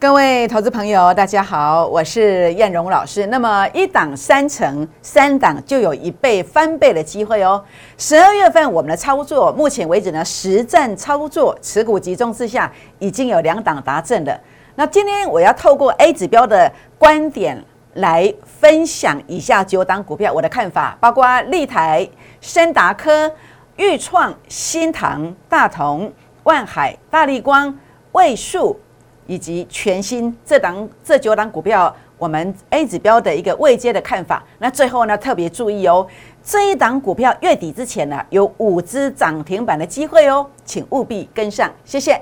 各位投资朋友，大家好，我是燕荣老师。那么一档三成，三档就有一倍翻倍的机会哦。十二月份我们的操作，目前为止呢，实战操作持股集中之下，已经有两档达阵了。那今天我要透过 A 指标的观点来分享以下九档股票我的看法，包括立台、深达科、裕创、新唐、大同、万海、大力光、位数。以及全新这档这九档股票，我们 A 指标的一个未接的看法。那最后呢，特别注意哦，这一档股票月底之前呢，有五只涨停板的机会哦，请务必跟上，谢谢。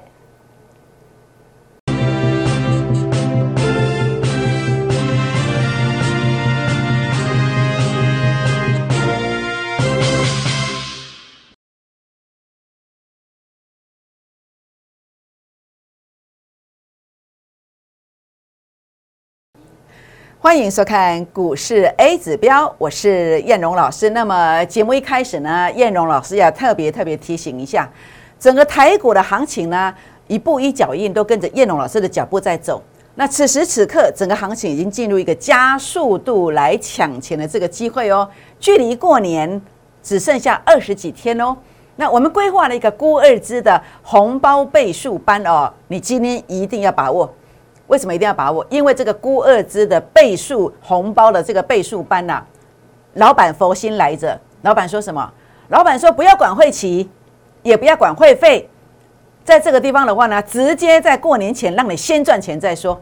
欢迎收看股市 A 指标，我是燕荣老师。那么节目一开始呢，燕荣老师要特别特别提醒一下，整个台股的行情呢，一步一脚印都跟着燕荣老师的脚步在走。那此时此刻，整个行情已经进入一个加速度来抢钱的这个机会哦。距离过年只剩下二十几天哦。那我们规划了一个估二支的红包倍数班哦，你今天一定要把握。为什么一定要把握？因为这个孤二支的倍数红包的这个倍数班呐，老板佛心来着。老板说什么？老板说不要管会期，也不要管会费，在这个地方的话呢，直接在过年前让你先赚钱再说。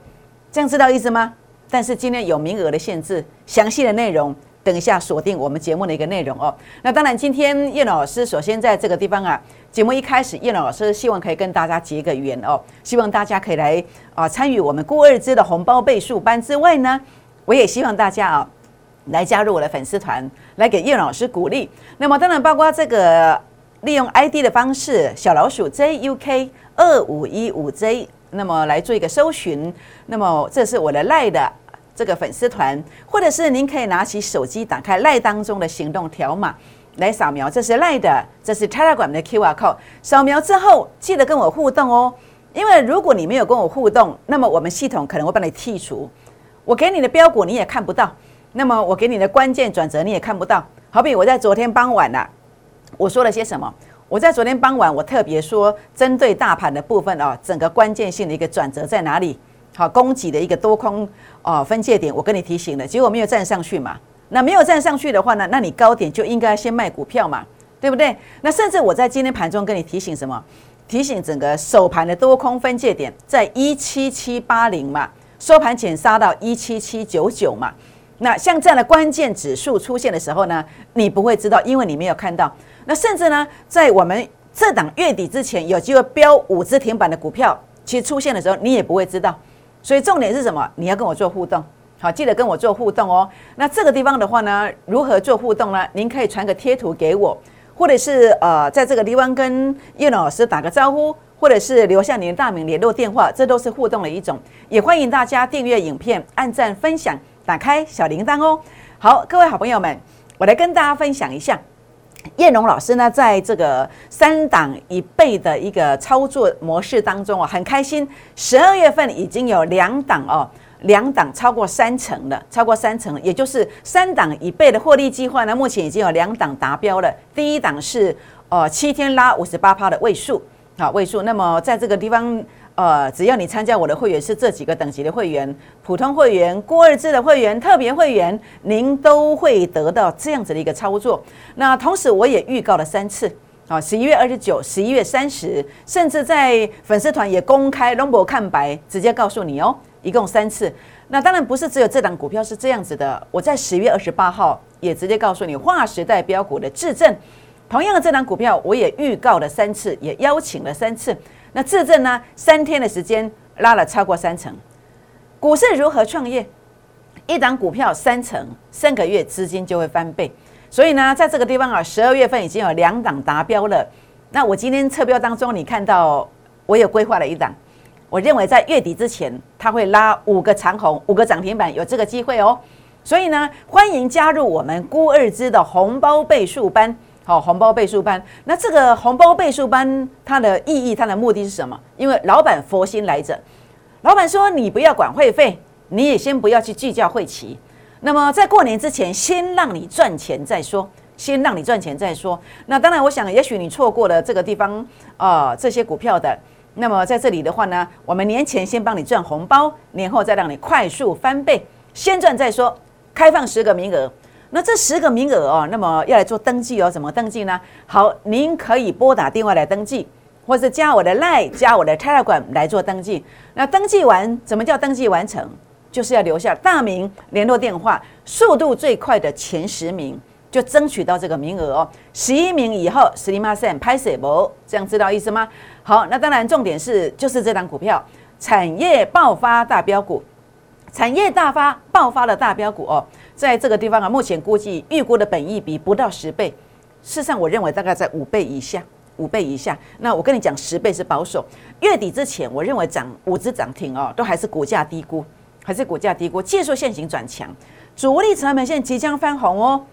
这样知道意思吗？但是今天有名额的限制，详细的内容等一下锁定我们节目的一个内容哦。那当然，今天叶老师首先在这个地方啊。节目一开始，叶老师希望可以跟大家结个缘哦，希望大家可以来啊参与我们顾二支的红包倍数班之外呢，我也希望大家啊来加入我的粉丝团，来给叶老师鼓励。那么当然包括这个利用 ID 的方式，小老鼠 JUK 二五一五 J，那么来做一个搜寻。那么这是我的赖的这个粉丝团，或者是您可以拿起手机打开赖当中的行动条码。来扫描，这是奈的，这是 Telegram 的 QR code。扫描之后，记得跟我互动哦。因为如果你没有跟我互动，那么我们系统可能会帮你剔除。我给你的标股你也看不到，那么我给你的关键转折你也看不到。好比我在昨天傍晚呐，我说了些什么？我在昨天傍晚，我特别说，针对大盘的部分哦，整个关键性的一个转折在哪里？好，供给的一个多空哦分界点，我跟你提醒了，结果没有站上去嘛。那没有站上去的话呢？那你高点就应该先卖股票嘛，对不对？那甚至我在今天盘中跟你提醒什么？提醒整个首盘的多空分界点在一七七八零嘛，收盘前杀到一七七九九嘛。那像这样的关键指数出现的时候呢，你不会知道，因为你没有看到。那甚至呢，在我们这档月底之前有机会标五只停板的股票，其实出现的时候你也不会知道。所以重点是什么？你要跟我做互动。好，记得跟我做互动哦。那这个地方的话呢，如何做互动呢？您可以传个贴图给我，或者是呃，在这个地方跟叶老师打个招呼，或者是留下您的大名、联络电话，这都是互动的一种。也欢迎大家订阅影片、按赞、分享、打开小铃铛哦。好，各位好朋友们，我来跟大家分享一下，叶龙老师呢，在这个三档一倍的一个操作模式当中啊，很开心，十二月份已经有两档哦。两档超过三成了，超过三成，也就是三档一倍的获利计划呢。目前已经有两档达标了。第一档是呃七天拉五十八趴的位数，好位数。那么在这个地方，呃，只要你参加我的会员是这几个等级的会员，普通会员、郭二制的会员、特别会员，您都会得到这样子的一个操作。那同时我也预告了三次，啊，十一月二十九、十一月三十，甚至在粉丝团也公开龙博看白，直接告诉你哦。一共三次，那当然不是只有这档股票是这样子的。我在十月二十八号也直接告诉你，划时代标股的质证，同样的这档股票我也预告了三次，也邀请了三次。那质证呢，三天的时间拉了超过三成。股市如何创业？一档股票三成，三个月资金就会翻倍。所以呢，在这个地方啊，十二月份已经有两档达标了。那我今天测标当中，你看到我有规划了一档。我认为在月底之前，它会拉五个长红，五个涨停板，有这个机会哦。所以呢，欢迎加入我们估二支的红包倍数班。好，红包倍数班。那这个红包倍数班，它的意义，它的目的是什么？因为老板佛心来着，老板说你不要管会费，你也先不要去计较会期。那么在过年之前，先让你赚钱再说，先让你赚钱再说。那当然，我想也许你错过了这个地方啊，这些股票的。那么在这里的话呢，我们年前先帮你赚红包，年后再让你快速翻倍，先赚再说。开放十个名额，那这十个名额哦，那么要来做登记哦，怎么登记呢？好，您可以拨打电话来登记，或是加我的 Line，加我的 Telegram 来做登记。那登记完，怎么叫登记完成？就是要留下大名、联络电话，速度最快的前十名就争取到这个名额哦。十一名以后，十里马线拍摄不？这样知道意思吗？好，那当然重点是就是这档股票产业爆发大标股。产业大发爆发的大标股哦，在这个地方啊，目前估计预估的本益比不到十倍，事实上我认为大概在五倍以下，五倍以下。那我跟你讲，十倍是保守。月底之前，我认为涨五只涨停哦，都还是股价低估，还是股价低估。技术线型转强，主力成本线即将翻红哦，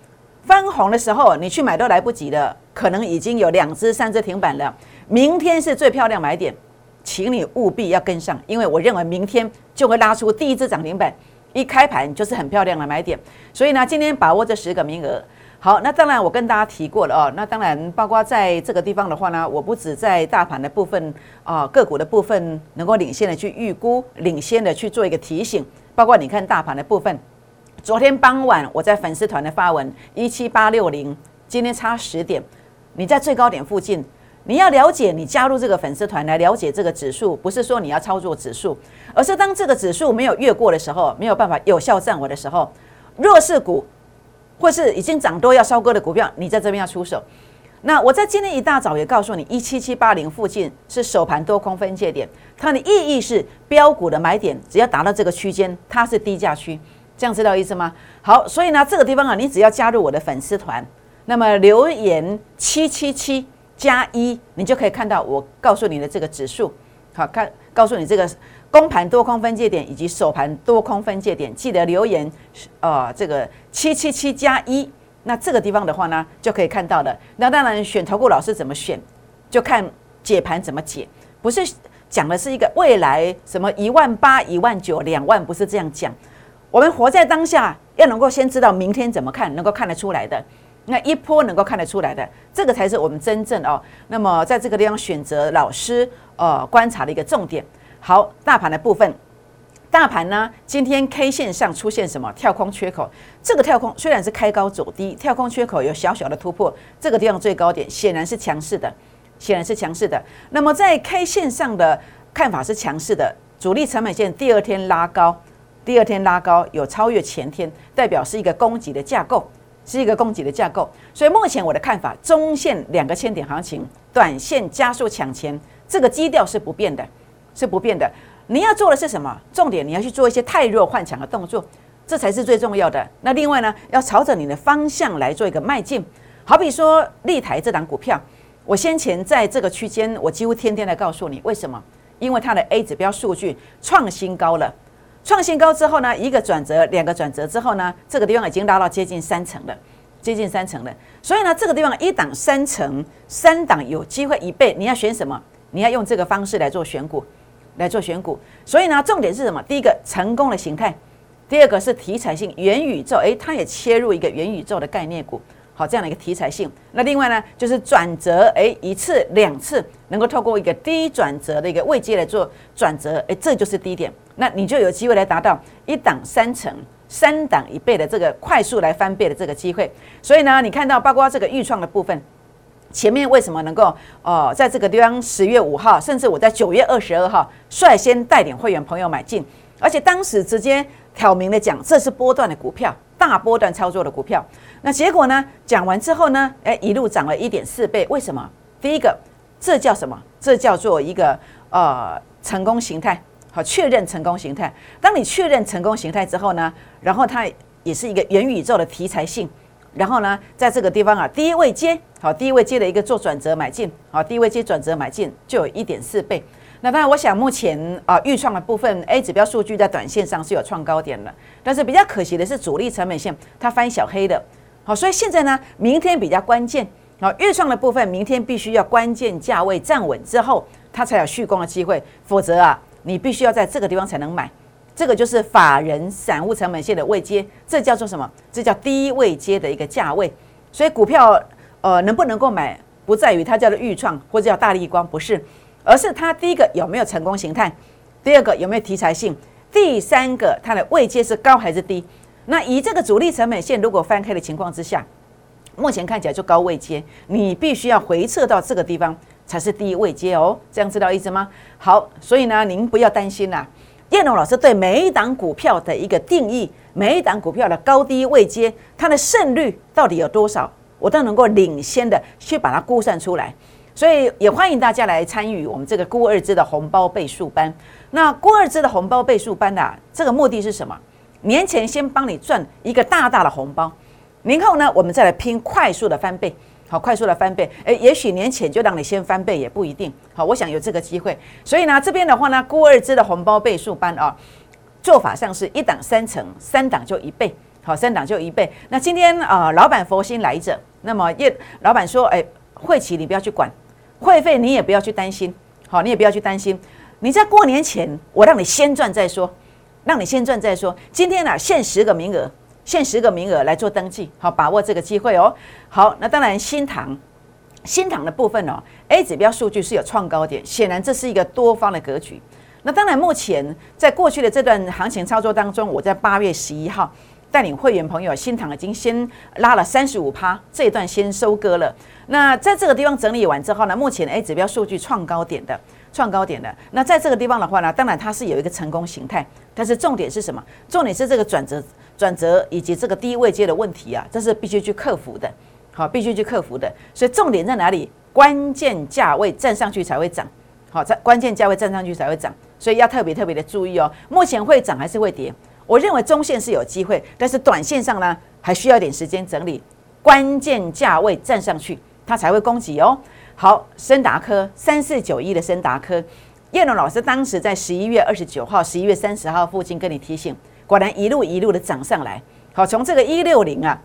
翻红的时候你去买都来不及了，可能已经有两只、三只停板了。明天是最漂亮买点。请你务必要跟上，因为我认为明天就会拉出第一只涨停板，一开盘就是很漂亮的买点。所以呢，今天把握这十个名额。好，那当然我跟大家提过了哦。那当然，包括在这个地方的话呢，我不止在大盘的部分啊，个股的部分能够领先的去预估，领先的去做一个提醒。包括你看大盘的部分，昨天傍晚我在粉丝团的发文一七八六零，今天差十点，你在最高点附近。你要了解，你加入这个粉丝团来了解这个指数，不是说你要操作指数，而是当这个指数没有越过的时候，没有办法有效站稳的时候，弱势股或是已经涨多要收割的股票，你在这边要出手。那我在今天一大早也告诉你，一七七八零附近是首盘多空分界点，它的意义是标股的买点，只要达到这个区间，它是低价区，这样知道意思吗？好，所以呢，这个地方啊，你只要加入我的粉丝团，那么留言七七七。加一，你就可以看到我告诉你的这个指数，好看，告诉你这个公盘多空分界点以及首盘多空分界点，记得留言，呃，这个七七七加一，那这个地方的话呢，就可以看到了。那当然，选投顾老师怎么选，就看解盘怎么解，不是讲的是一个未来什么一万八、一万九、两万，不是这样讲。我们活在当下，要能够先知道明天怎么看，能够看得出来的。那一波能够看得出来的，这个才是我们真正哦。那么在这个地方选择老师呃观察的一个重点。好，大盘的部分，大盘呢今天 K 线上出现什么跳空缺口？这个跳空虽然是开高走低，跳空缺口有小小的突破，这个地方最高点显然是强势的，显然是强势的。那么在 K 线上的看法是强势的，主力成本线第二天拉高，第二天拉高有超越前天，代表是一个供给的架构。是一个供给的架构，所以目前我的看法，中线两个千点行情，短线加速抢钱，这个基调是不变的，是不变的。你要做的是什么？重点你要去做一些太弱换强的动作，这才是最重要的。那另外呢，要朝着你的方向来做一个迈进。好比说立台这档股票，我先前在这个区间，我几乎天天来告诉你为什么？因为它的 A 指标数据创新高了。创新高之后呢，一个转折，两个转折之后呢，这个地方已经拉到接近三成了，接近三成了。所以呢，这个地方一档三成，三档有机会一倍。你要选什么？你要用这个方式来做选股，来做选股。所以呢，重点是什么？第一个成功的形态，第二个是题材性元宇宙，诶，它也切入一个元宇宙的概念股。好，这样的一个题材性。那另外呢，就是转折，诶，一次两次能够透过一个低转折的一个位阶来做转折，诶，这就是低点。那你就有机会来达到一档三成、三档一倍的这个快速来翻倍的这个机会。所以呢，你看到包括这个预创的部分，前面为什么能够哦，在这个地方十月五号，甚至我在九月二十二号率先带领会员朋友买进，而且当时直接挑明的讲，这是波段的股票，大波段操作的股票。那结果呢，讲完之后呢，哎，一路涨了一点四倍。为什么？第一个，这叫什么？这叫做一个呃成功形态。好，确认成功形态。当你确认成功形态之后呢，然后它也是一个元宇宙的题材性。然后呢，在这个地方啊，第一位接好，第一位接的一个做转折买进，好，第一位接转折买进就有一点四倍。那当然，我想目前啊，预创的部分 A 指标数据在短线上是有创高点的，但是比较可惜的是主力成本线它翻小黑的。好，所以现在呢，明天比较关键。好，预创的部分明天必须要关键价位站稳之后，它才有续攻的机会，否则啊。你必须要在这个地方才能买。这个就是法人散户成本线的位阶，这叫做什么？这叫低位阶的一个价位。所以股票呃能不能够买，不在于它叫做预创或者叫大力光，不是，而是它第一个有没有成功形态，第二个有没有题材性，第三个它的位阶是高还是低。那以这个主力成本线如果翻开的情况之下，目前看起来就高位接，你必须要回撤到这个地方才是低位接哦。这样知道意思吗？好，所以呢，您不要担心啦。叶龙老师对每一档股票的一个定义，每一档股票的高低位接，它的胜率到底有多少，我都能够领先的去把它估算出来。所以也欢迎大家来参与我们这个估二支的红包倍数班。那估二支的红包倍数班啊这个目的是什么？年前先帮你赚一个大大的红包，年后呢，我们再来拼快速的翻倍。好，快速的翻倍，诶，也许年前就让你先翻倍也不一定。好，我想有这个机会，所以呢，这边的话呢，估二支的红包倍数班啊，做法上是一档三成，三档就一倍。好，三档就一倍。那今天啊，老板佛心来着，那么叶老板说，诶，会期你不要去管，会费你也不要去担心。好，你也不要去担心。你在过年前，我让你先赚再说，让你先赚再说。今天呢，限十个名额。限十个名额来做登记，好，把握这个机会哦。好，那当然新塘，新塘的部分哦，A 指标数据是有创高点，显然这是一个多方的格局。那当然，目前在过去的这段行情操作当中，我在八月十一号带领会员朋友，新塘已经先拉了三十五趴，这一段先收割了。那在这个地方整理完之后呢，目前 A 指标数据创高点的。创高点的那在这个地方的话呢，当然它是有一个成功形态，但是重点是什么？重点是这个转折、转折以及这个低位阶的问题啊，这是必须去克服的，好，必须去克服的。所以重点在哪里？关键价位站上去才会涨，好，在关键价位站上去才会涨，所以要特别特别的注意哦。目前会涨还是会跌？我认为中线是有机会，但是短线上呢，还需要点时间整理。关键价位站上去，它才会攻击哦。好，森达科三四九一的森达科，叶龙老师当时在十一月二十九号、十一月三十号附近跟你提醒，果然一路一路的涨上来。好，从这个一六零啊，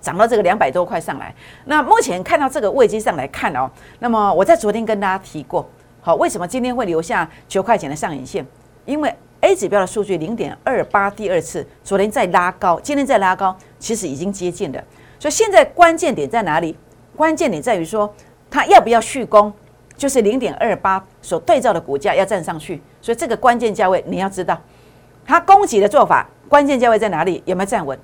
涨到这个两百多块上来。那目前看到这个位置上来看哦，那么我在昨天跟大家提过，好，为什么今天会留下九块钱的上影线？因为 A 指标的数据零点二八，第二次昨天再拉高，今天再拉高，其实已经接近了。所以现在关键点在哪里？关键点在于说。它要不要续攻，就是零点二八所对照的股价要站上去，所以这个关键价位你要知道，它供给的做法关键价位在哪里，有没有站稳？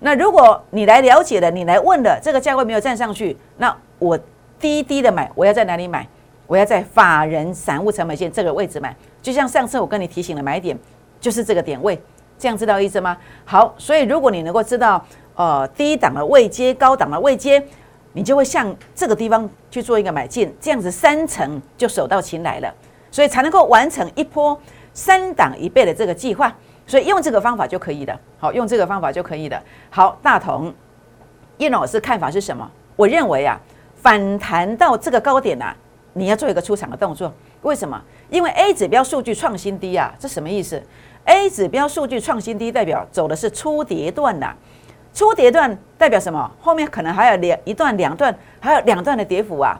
那如果你来了解了，你来问了，这个价位没有站上去，那我低低的买，我要在哪里买？我要在法人散户成本线这个位置买，就像上次我跟你提醒的买点，就是这个点位，这样知道意思吗？好，所以如果你能够知道，呃，低档的位阶，高档的位阶。你就会向这个地方去做一个买进，这样子三层就手到擒来了，所以才能够完成一波三档一倍的这个计划。所以用这个方法就可以的，好，用这个方法就可以的。好，大同叶老师看法是什么？我认为啊，反弹到这个高点啊，你要做一个出场的动作。为什么？因为 A 指标数据创新低啊，这什么意思？A 指标数据创新低，代表走的是初跌段呐。初跌段代表什么？后面可能还有两一段、两段，还有两段的跌幅啊。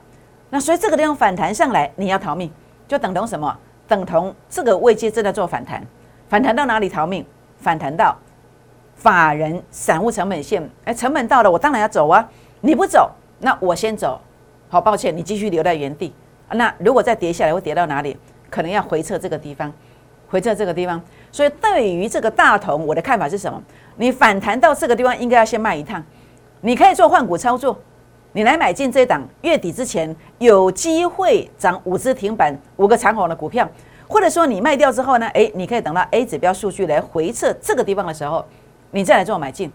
那所以这个地方反弹上来，你要逃命，就等同什么？等同这个位阶正在做反弹，反弹到哪里逃命？反弹到法人散户成本线，哎，成本到了，我当然要走啊。你不走，那我先走。好，抱歉，你继续留在原地。那如果再跌下来，会跌到哪里？可能要回撤这个地方，回撤这个地方。所以对于这个大同，我的看法是什么？你反弹到这个地方，应该要先卖一趟。你可以做换股操作，你来买进这档月底之前有机会涨五只停板、五个长红的股票，或者说你卖掉之后呢，诶，你可以等到 A 指标数据来回测这个地方的时候，你再来做买进，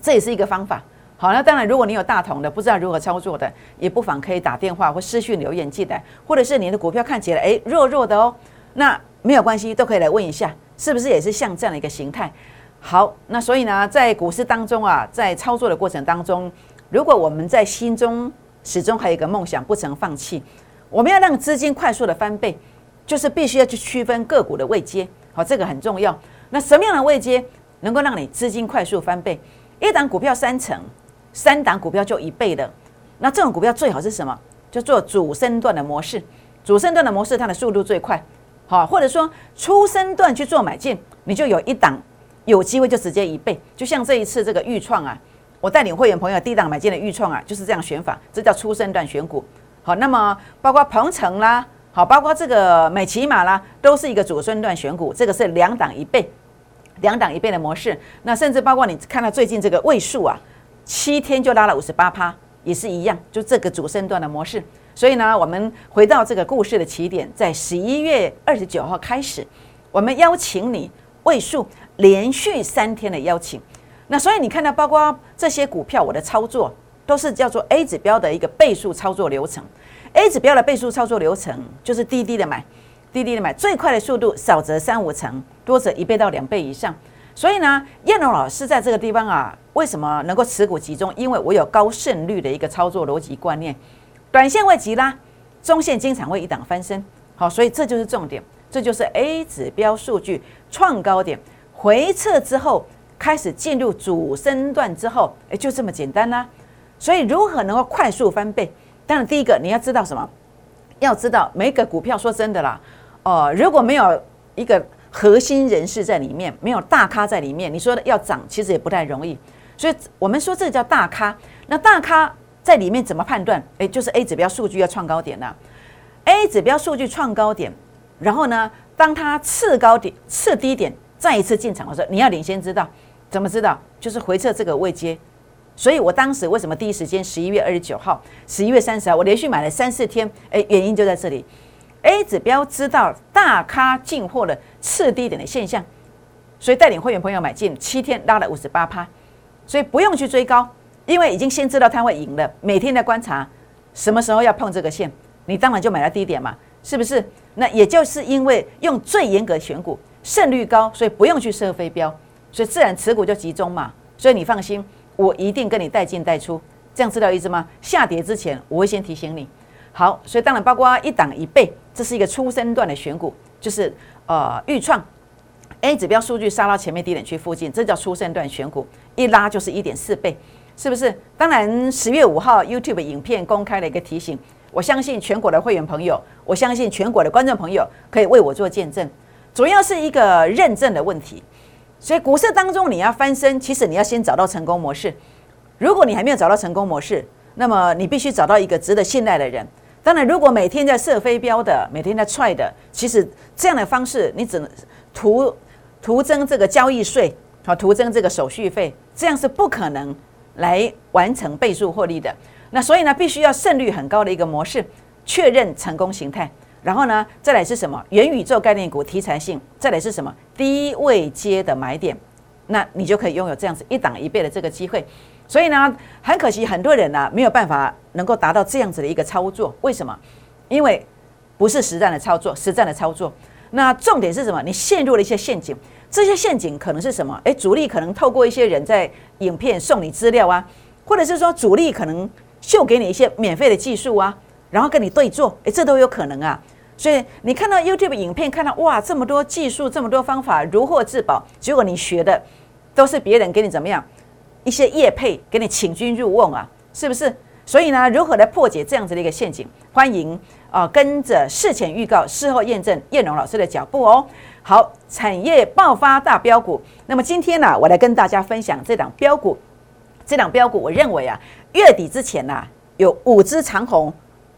这也是一个方法。好，那当然，如果你有大同的，不知道如何操作的，也不妨可以打电话或私讯留言进来，或者是你的股票看起来诶弱弱的哦，那没有关系，都可以来问一下，是不是也是像这样的一个形态？好，那所以呢，在股市当中啊，在操作的过程当中，如果我们在心中始终还有一个梦想，不曾放弃，我们要让资金快速的翻倍，就是必须要去区分个股的位阶，好，这个很重要。那什么样的位阶能够让你资金快速翻倍？一档股票三成，三档股票就一倍的。那这种股票最好是什么？就做主升段的模式，主升段的模式它的速度最快，好，或者说初生段去做买进，你就有一档有机会就直接一倍。就像这一次这个预创啊，我带领会员朋友低档买进的预创啊，就是这样选法，这叫初生段选股。好，那么包括鹏程啦，好，包括这个美骑马啦，都是一个主升段选股，这个是两档一倍，两档一倍的模式。那甚至包括你看到最近这个位数啊，七天就拉了五十八趴，也是一样，就这个主升段的模式。所以呢，我们回到这个故事的起点，在十一月二十九号开始，我们邀请你位数连续三天的邀请。那所以你看到，包括这些股票，我的操作。都是叫做 A 指标的一个倍数操作流程，A 指标的倍数操作流程就是滴滴的买，滴滴的买，最快的速度少则三五成，多则一倍到两倍以上。所以呢，燕龙老师在这个地方啊，为什么能够持股集中？因为我有高胜率的一个操作逻辑观念，短线会急拉，中线经常会一档翻身。好，所以这就是重点，这就是 A 指标数据创高点回撤之后，开始进入主升段之后，哎，就这么简单啦。所以如何能够快速翻倍？当然，第一个你要知道什么？要知道每个股票，说真的啦，哦，如果没有一个核心人士在里面，没有大咖在里面，你说的要涨，其实也不太容易。所以我们说这叫大咖。那大咖在里面怎么判断？诶，就是 A 指标数据要创高点了。A 指标数据创高点，然后呢，当它次高点、次低点再一次进场的时候，你要领先知道。怎么知道？就是回撤这个位阶。所以我当时为什么第一时间十一月二十九号、十一月三十号，我连续买了三四天？哎，原因就在这里。A 指标知道大咖进货的次低点的现象，所以带领会员朋友买进，七天拉了五十八趴，所以不用去追高，因为已经先知道它会赢了。每天在观察什么时候要碰这个线，你当然就买了低点嘛，是不是？那也就是因为用最严格选股，胜率高，所以不用去设飞标，所以自然持股就集中嘛。所以你放心。我一定跟你带进带出，这样知道意思吗？下跌之前我会先提醒你。好，所以当然包括一档一倍，这是一个初升段的选股，就是呃预创 A 指标数据杀到前面低点区附近，这叫初升段选股，一拉就是一点四倍，是不是？当然十月五号 YouTube 影片公开了一个提醒，我相信全国的会员朋友，我相信全国的观众朋友可以为我做见证，主要是一个认证的问题。所以股市当中你要翻身，其实你要先找到成功模式。如果你还没有找到成功模式，那么你必须找到一个值得信赖的人。当然，如果每天在射飞镖的，每天在踹的，其实这样的方式你只能图图增这个交易税，好图增这个手续费，这样是不可能来完成倍数获利的。那所以呢，必须要胜率很高的一个模式，确认成功形态。然后呢，再来是什么？元宇宙概念股题材性，再来是什么？低位接的买点，那你就可以拥有这样子一档一倍的这个机会。所以呢，很可惜，很多人呢没有办法能够达到这样子的一个操作。为什么？因为不是实战的操作，实战的操作。那重点是什么？你陷入了一些陷阱，这些陷阱可能是什么？诶，主力可能透过一些人在影片送你资料啊，或者是说主力可能秀给你一些免费的技术啊，然后跟你对坐，诶，这都有可能啊。所以你看到 YouTube 影片，看到哇这么多技术，这么多方法如获至宝，结果你学的都是别人给你怎么样一些业配，给你请君入瓮啊，是不是？所以呢，如何来破解这样子的一个陷阱？欢迎啊，跟着事前预告、事后验证叶龙老师的脚步哦。好，产业爆发大标股。那么今天呢，我来跟大家分享这档标股。这档标股，我认为啊，月底之前呢，有五只长虹。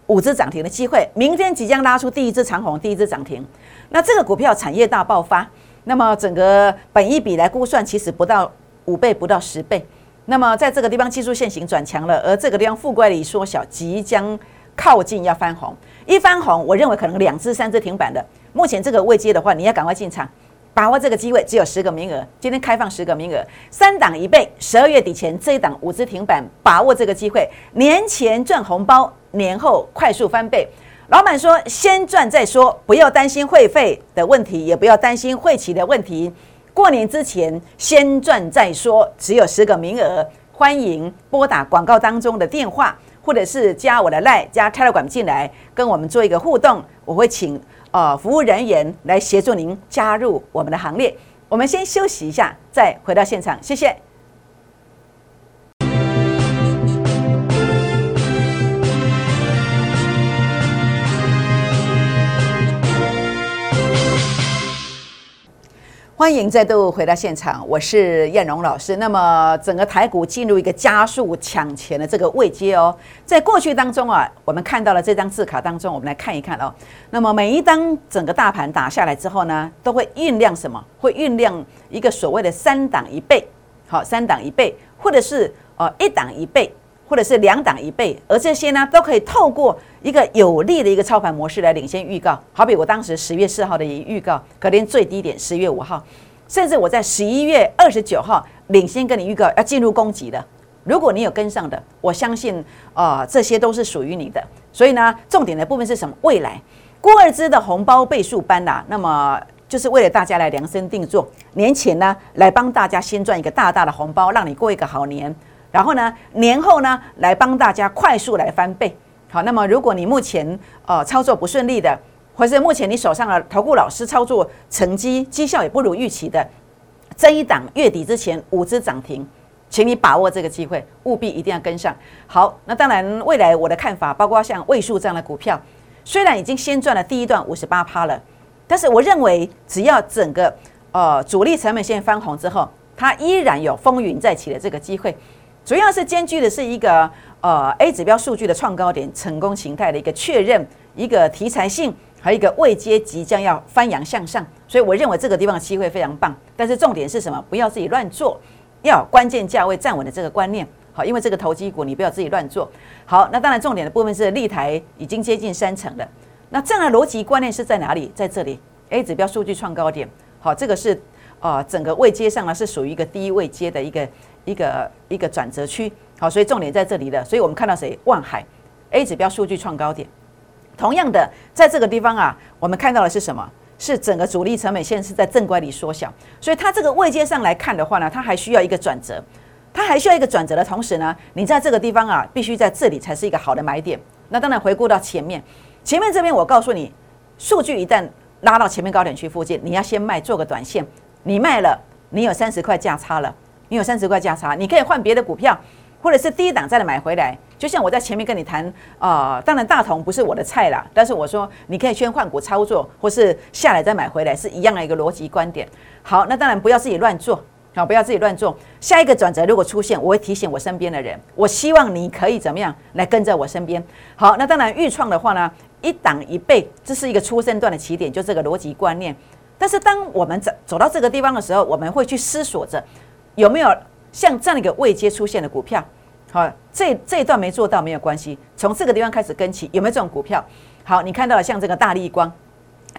五只涨停的机会，明天即将拉出第一只长虹，第一只涨停。那这个股票产业大爆发，那么整个本一比来估算，其实不到五倍，不到十倍。那么在这个地方技术线型转强了，而这个地方负乖离缩小，即将靠近要翻红。一翻红，我认为可能两只、三只停板的。目前这个位阶的话，你要赶快进场，把握这个机会，只有十个名额，今天开放十个名额，三档一倍，十二月底前这一档五只停板，把握这个机会，年前赚红包。年后快速翻倍，老板说先赚再说，不要担心会费的问题，也不要担心会期的问题。过年之前先赚再说，只有十个名额，欢迎拨打广告当中的电话，或者是加我的赖加 Telegram 进来跟我们做一个互动，我会请呃服务人员来协助您加入我们的行列。我们先休息一下，再回到现场，谢谢。欢迎再度回到现场，我是燕荣老师。那么整个台股进入一个加速抢钱的这个位阶哦，在过去当中啊，我们看到了这张字卡当中，我们来看一看哦。那么每一当整个大盘打下来之后呢，都会酝酿什么？会酝酿一个所谓的三档一倍，好，三档一倍，或者是呃一档一倍。或者是两档一倍，而这些呢，都可以透过一个有利的一个操盘模式来领先预告。好比我当时十月四号的一预告，隔天最低点十月五号，甚至我在十一月二十九号领先跟你预告要进入攻击的。如果你有跟上的，我相信啊，这些都是属于你的。所以呢，重点的部分是什么？未来郭二之的红包倍数班呐，那么就是为了大家来量身定做，年前呢来帮大家先赚一个大大的红包，让你过一个好年。然后呢，年后呢，来帮大家快速来翻倍。好，那么如果你目前呃操作不顺利的，或是目前你手上的投顾老师操作成绩绩效也不如预期的，这一档月底之前五只涨停，请你把握这个机会，务必一定要跟上。好，那当然未来我的看法，包括像位数这样的股票，虽然已经先赚了第一段五十八趴了，但是我认为只要整个呃主力成本线翻红之后，它依然有风云再起的这个机会。主要是兼具的是一个呃 A 指标数据的创高点成功形态的一个确认，一个题材性，还有一个未接即将要翻扬向上，所以我认为这个地方的机会非常棒。但是重点是什么？不要自己乱做，要关键价位站稳的这个观念。好，因为这个投机股你不要自己乱做。好，那当然重点的部分是立台已经接近三成了。那这样的逻辑观念是在哪里？在这里 A 指标数据创高点。好，这个是呃整个位阶上呢是属于一个低位阶的一个。一个一个转折区，好，所以重点在这里了。所以我们看到谁？万海 A 指标数据创高点。同样的，在这个地方啊，我们看到的是什么？是整个主力成本线是在正乖里缩小。所以它这个位阶上来看的话呢，它还需要一个转折，它还需要一个转折的同时呢，你在这个地方啊，必须在这里才是一个好的买点。那当然回顾到前面，前面这边我告诉你，数据一旦拉到前面高点区附近，你要先卖，做个短线。你卖了，你有三十块价差了。你有三十块价差，你可以换别的股票，或者是低档再来买回来。就像我在前面跟你谈啊，当然大同不是我的菜啦，但是我说你可以先换股操作，或是下来再买回来，是一样的一个逻辑观点。好，那当然不要自己乱做，好，不要自己乱做。下一个转折如果出现，我会提醒我身边的人，我希望你可以怎么样来跟在我身边。好，那当然预创的话呢，一档一倍，这是一个出生段的起点，就这个逻辑观念。但是当我们走走到这个地方的时候，我们会去思索着。有没有像这样的一个未接出现的股票？好，这这一段没做到没有关系，从这个地方开始跟起，有没有这种股票？好，你看到了像这个大力光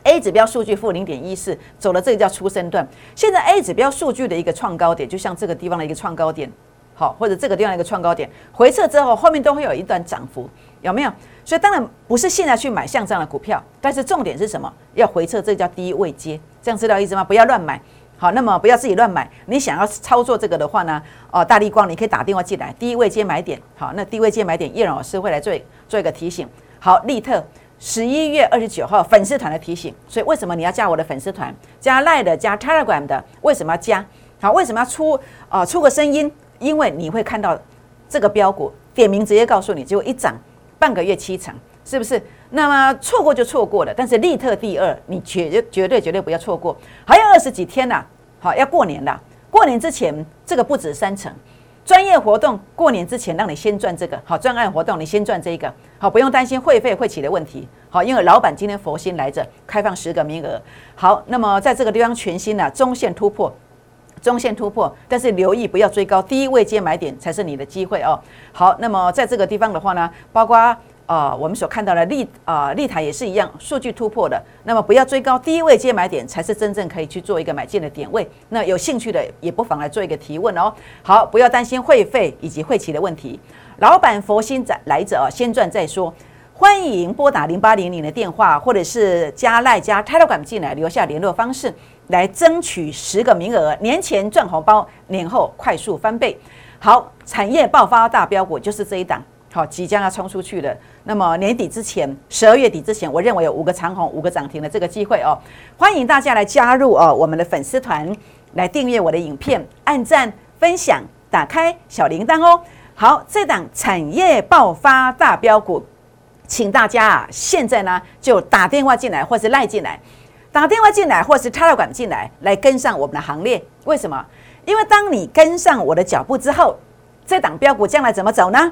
，A 指标数据负零点一四，走了这个叫出生段。现在 A 指标数据的一个创高点，就像这个地方的一个创高点，好，或者这个地方的一个创高点，回撤之后后面都会有一段涨幅，有没有？所以当然不是现在去买像这样的股票，但是重点是什么？要回撤，这叫低位接，这样知道意思吗？不要乱买。好，那么不要自己乱买。你想要操作这个的话呢，哦，大力光，你可以打电话进来，低位接买点。好，那低位接买点，叶老师会来做做一个提醒。好，利特十一月二十九号粉丝团的提醒。所以为什么你要加我的粉丝团？加 Line 的，加 Telegram 的，为什么要加？好，为什么要出啊？出个声音，因为你会看到这个标股，点名直接告诉你，结果一涨半个月七成，是不是？那么错过就错过了，但是利特第二，你绝绝对绝对不要错过，还有二十几天呐，好要过年了，过年之前这个不止三成，专业活动过年之前让你先赚这个，好专案活动你先赚这个，好不用担心会费会起的问题，好因为老板今天佛心来着，开放十个名额，好那么在这个地方全新的中线突破，中线突破，但是留意不要追高，第一位接买点才是你的机会哦，好那么在这个地方的话呢，包括。啊，我们所看到的利啊利台也是一样，数据突破的，那么不要追高，低位接买点才是真正可以去做一个买进的点位。那有兴趣的也不妨来做一个提问哦。好，不要担心会费以及会期的问题。老板佛心在来者，先赚再说。欢迎拨打零八零零的电话，或者是加赖加 Telegram 进来，留下联络方式，来争取十个名额。年前赚红包，年后快速翻倍。好，产业爆发大标股就是这一档。好，即将要冲出去的。那么年底之前，十二月底之前，我认为有五个长红、五个涨停的这个机会哦。欢迎大家来加入哦，我们的粉丝团，来订阅我的影片，按赞、分享、打开小铃铛哦。好，这档产业爆发大标股，请大家啊，现在呢就打电话进来，或是赖进来。打电话进来，或是插到管进来，来跟上我们的行列。为什么？因为当你跟上我的脚步之后，这档标股将来怎么走呢？